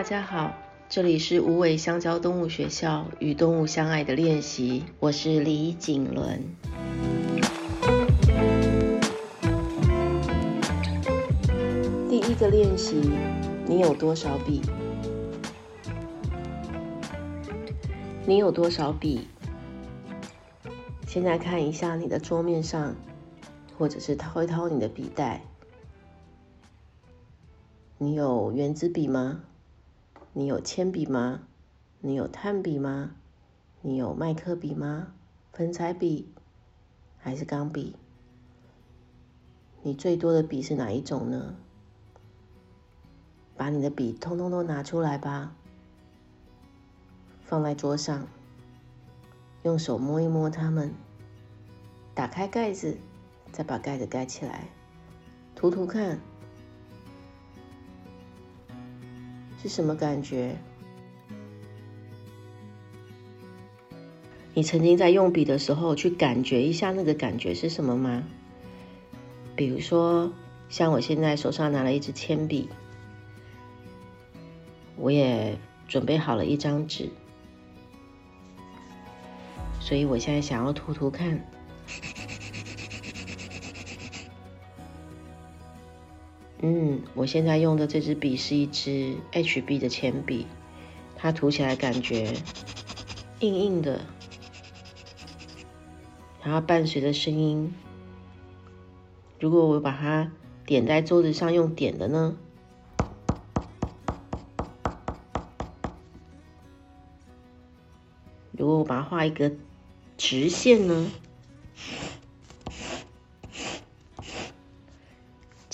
大家好，这里是无尾香蕉动物学校与动物相爱的练习，我是李景伦。第一个练习，你有多少笔？你有多少笔？现在看一下你的桌面上，或者是掏一掏你的笔袋。你有原子笔吗？你有铅笔吗？你有炭笔吗？你有麦克笔吗？粉彩笔还是钢笔？你最多的笔是哪一种呢？把你的笔通通都拿出来吧，放在桌上，用手摸一摸它们，打开盖子，再把盖子盖起来，涂涂看。是什么感觉？你曾经在用笔的时候去感觉一下那个感觉是什么吗？比如说，像我现在手上拿了一支铅笔，我也准备好了一张纸，所以我现在想要涂涂看。嗯，我现在用的这支笔是一支 HB 的铅笔，它涂起来感觉硬硬的，然后伴随着声音。如果我把它点在桌子上用点的呢？如果我把它画一个直线呢？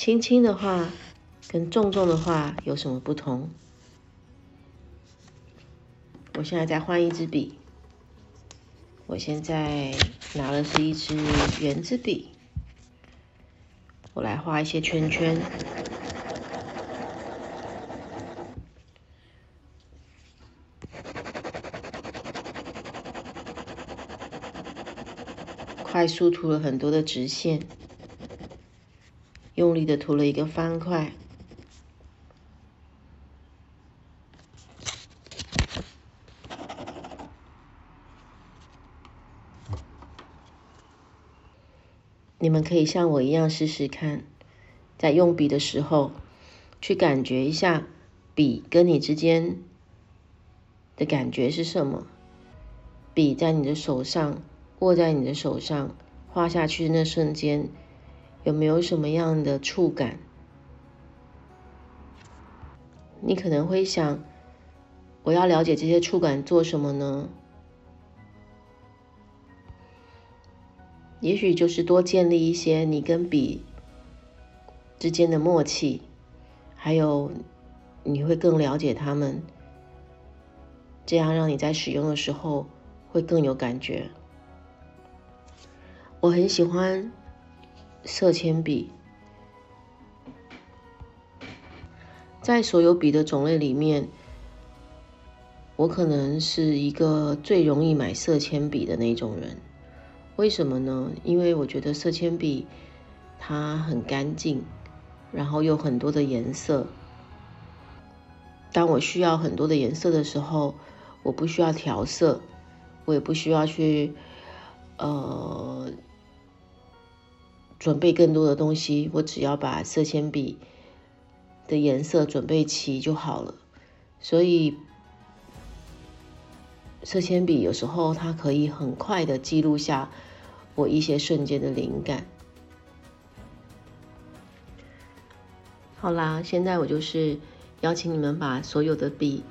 轻轻的画跟重重的画有什么不同？我现在在换一支笔，我现在拿的是一支圆珠笔，我来画一些圈圈，快速涂了很多的直线。用力的涂了一个方块，你们可以像我一样试试看，在用笔的时候，去感觉一下笔跟你之间的感觉是什么？笔在你的手上，握在你的手上，画下去的那瞬间。有没有什么样的触感？你可能会想，我要了解这些触感做什么呢？也许就是多建立一些你跟笔之间的默契，还有你会更了解他们，这样让你在使用的时候会更有感觉。我很喜欢。色铅笔，在所有笔的种类里面，我可能是一个最容易买色铅笔的那种人。为什么呢？因为我觉得色铅笔它很干净，然后有很多的颜色。当我需要很多的颜色的时候，我不需要调色，我也不需要去呃。准备更多的东西，我只要把色铅笔的颜色准备齐就好了。所以，色铅笔有时候它可以很快的记录下我一些瞬间的灵感。好啦，现在我就是邀请你们把所有的笔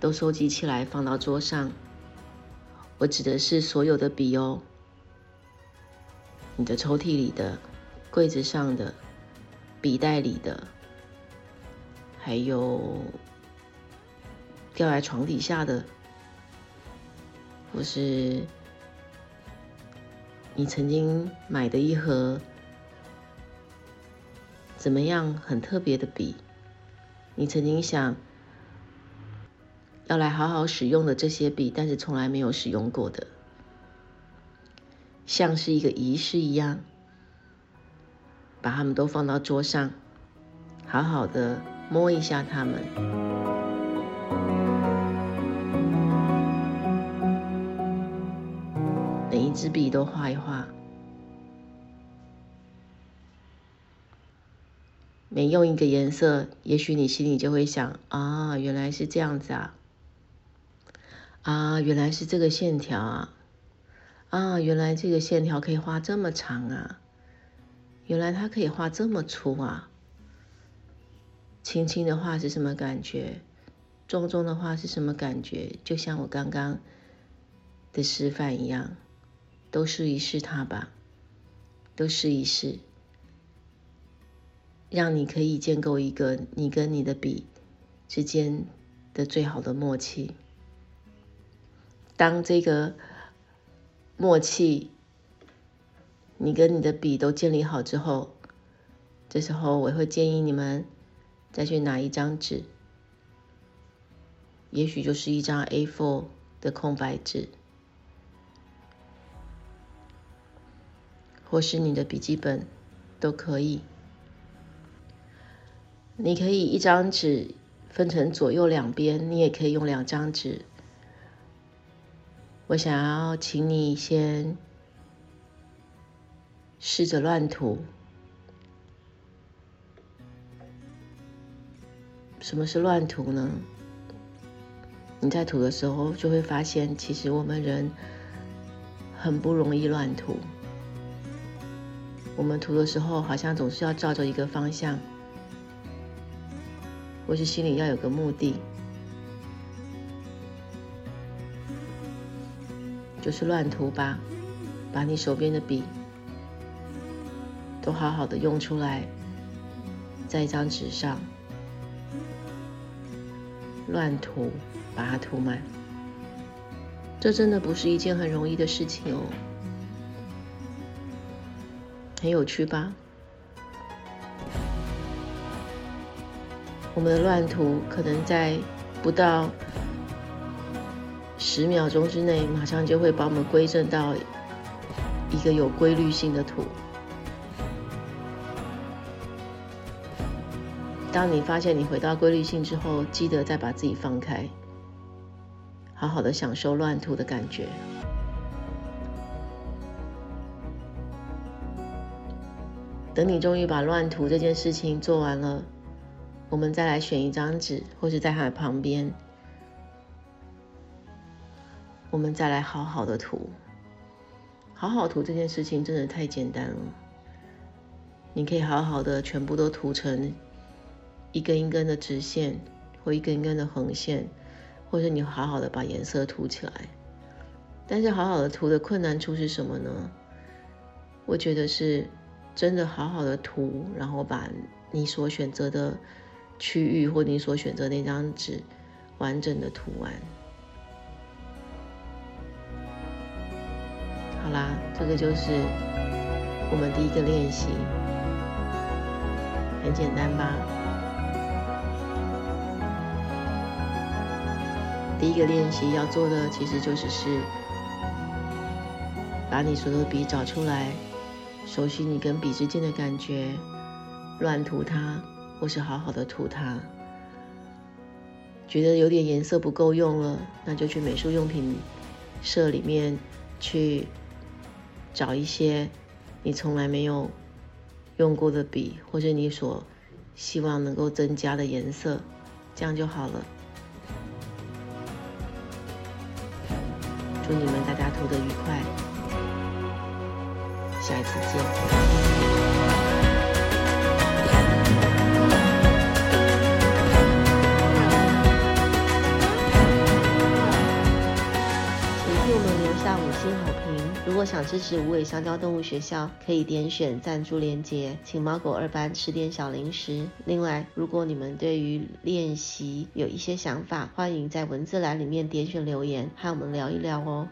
都收集起来放到桌上。我指的是所有的笔哦。你的抽屉里的、柜子上的、笔袋里的，还有掉在床底下的，或是你曾经买的一盒怎么样很特别的笔，你曾经想要来好好使用的这些笔，但是从来没有使用过的。像是一个仪式一样把它们都放到桌上好好的摸一下它们。每一支笔都画一画每用一个颜色也许你心里就会想啊原来是这样子啊。啊原来是这个线条啊。啊，原来这个线条可以画这么长啊！原来它可以画这么粗啊！轻轻的画是什么感觉？重重的画是什么感觉？就像我刚刚的示范一样，都试一试它吧，都试一试。让你可以建构一个你跟你的笔之间的最好的默契。当这个默契你跟你的笔都建立好之后，这时候我会建议你们再去拿一张纸，也许就是一张 A4 的空白纸，或是你的笔记本都可以。你可以一张纸分成左右两边，你也可以用两张纸。我想要请你先试着乱涂。什么是乱涂呢？你在涂的时候就会发现，其实我们人很不容易乱涂。我们涂的时候，好像总是要照着一个方向。或是心里要有个目的，就是乱涂吧，把你手边的笔都好好的用出来，在一张纸上乱涂，把它涂满。这真的不是一件很容易的事情哦，很有趣吧？我们的乱涂可能在不到十秒钟之内，马上就会把我们归正到一个有规律性的图。当你发现你回到规律性之后，记得再把自己放开，好好的享受乱涂的感觉。等你终于把乱涂这件事情做完了。我们再来选一张纸，或是在它的旁边，我们再来好好的涂。好好涂这件事情真的太简单了。你可以好好的全部都涂成一根一根的直线，或一根一根的横线，或者你好好的把颜色涂起来。但是好好的涂的困难处是什么呢？我觉得是真的好好的涂，然后把你所选择的。区域或你所选择那张纸，完整的涂完。好啦，这个就是我们第一个练习，很简单吧？第一个练习要做的其实就是是把你所有的笔找出来，熟悉你跟笔之间的感觉，乱涂它。或是好好的涂它，觉得有点颜色不够用了，那就去美术用品社里面去找一些你从来没有用过的笔，或者你所希望能够增加的颜色，这样就好了。祝你们大家涂得愉快，下一次见。好评如果想支持无尾香蕉动物学校，可以点选赞助链接，请猫狗二班吃点小零食。另外，如果你们对于练习有一些想法，欢迎在文字栏里面点选留言，和我们聊一聊哦。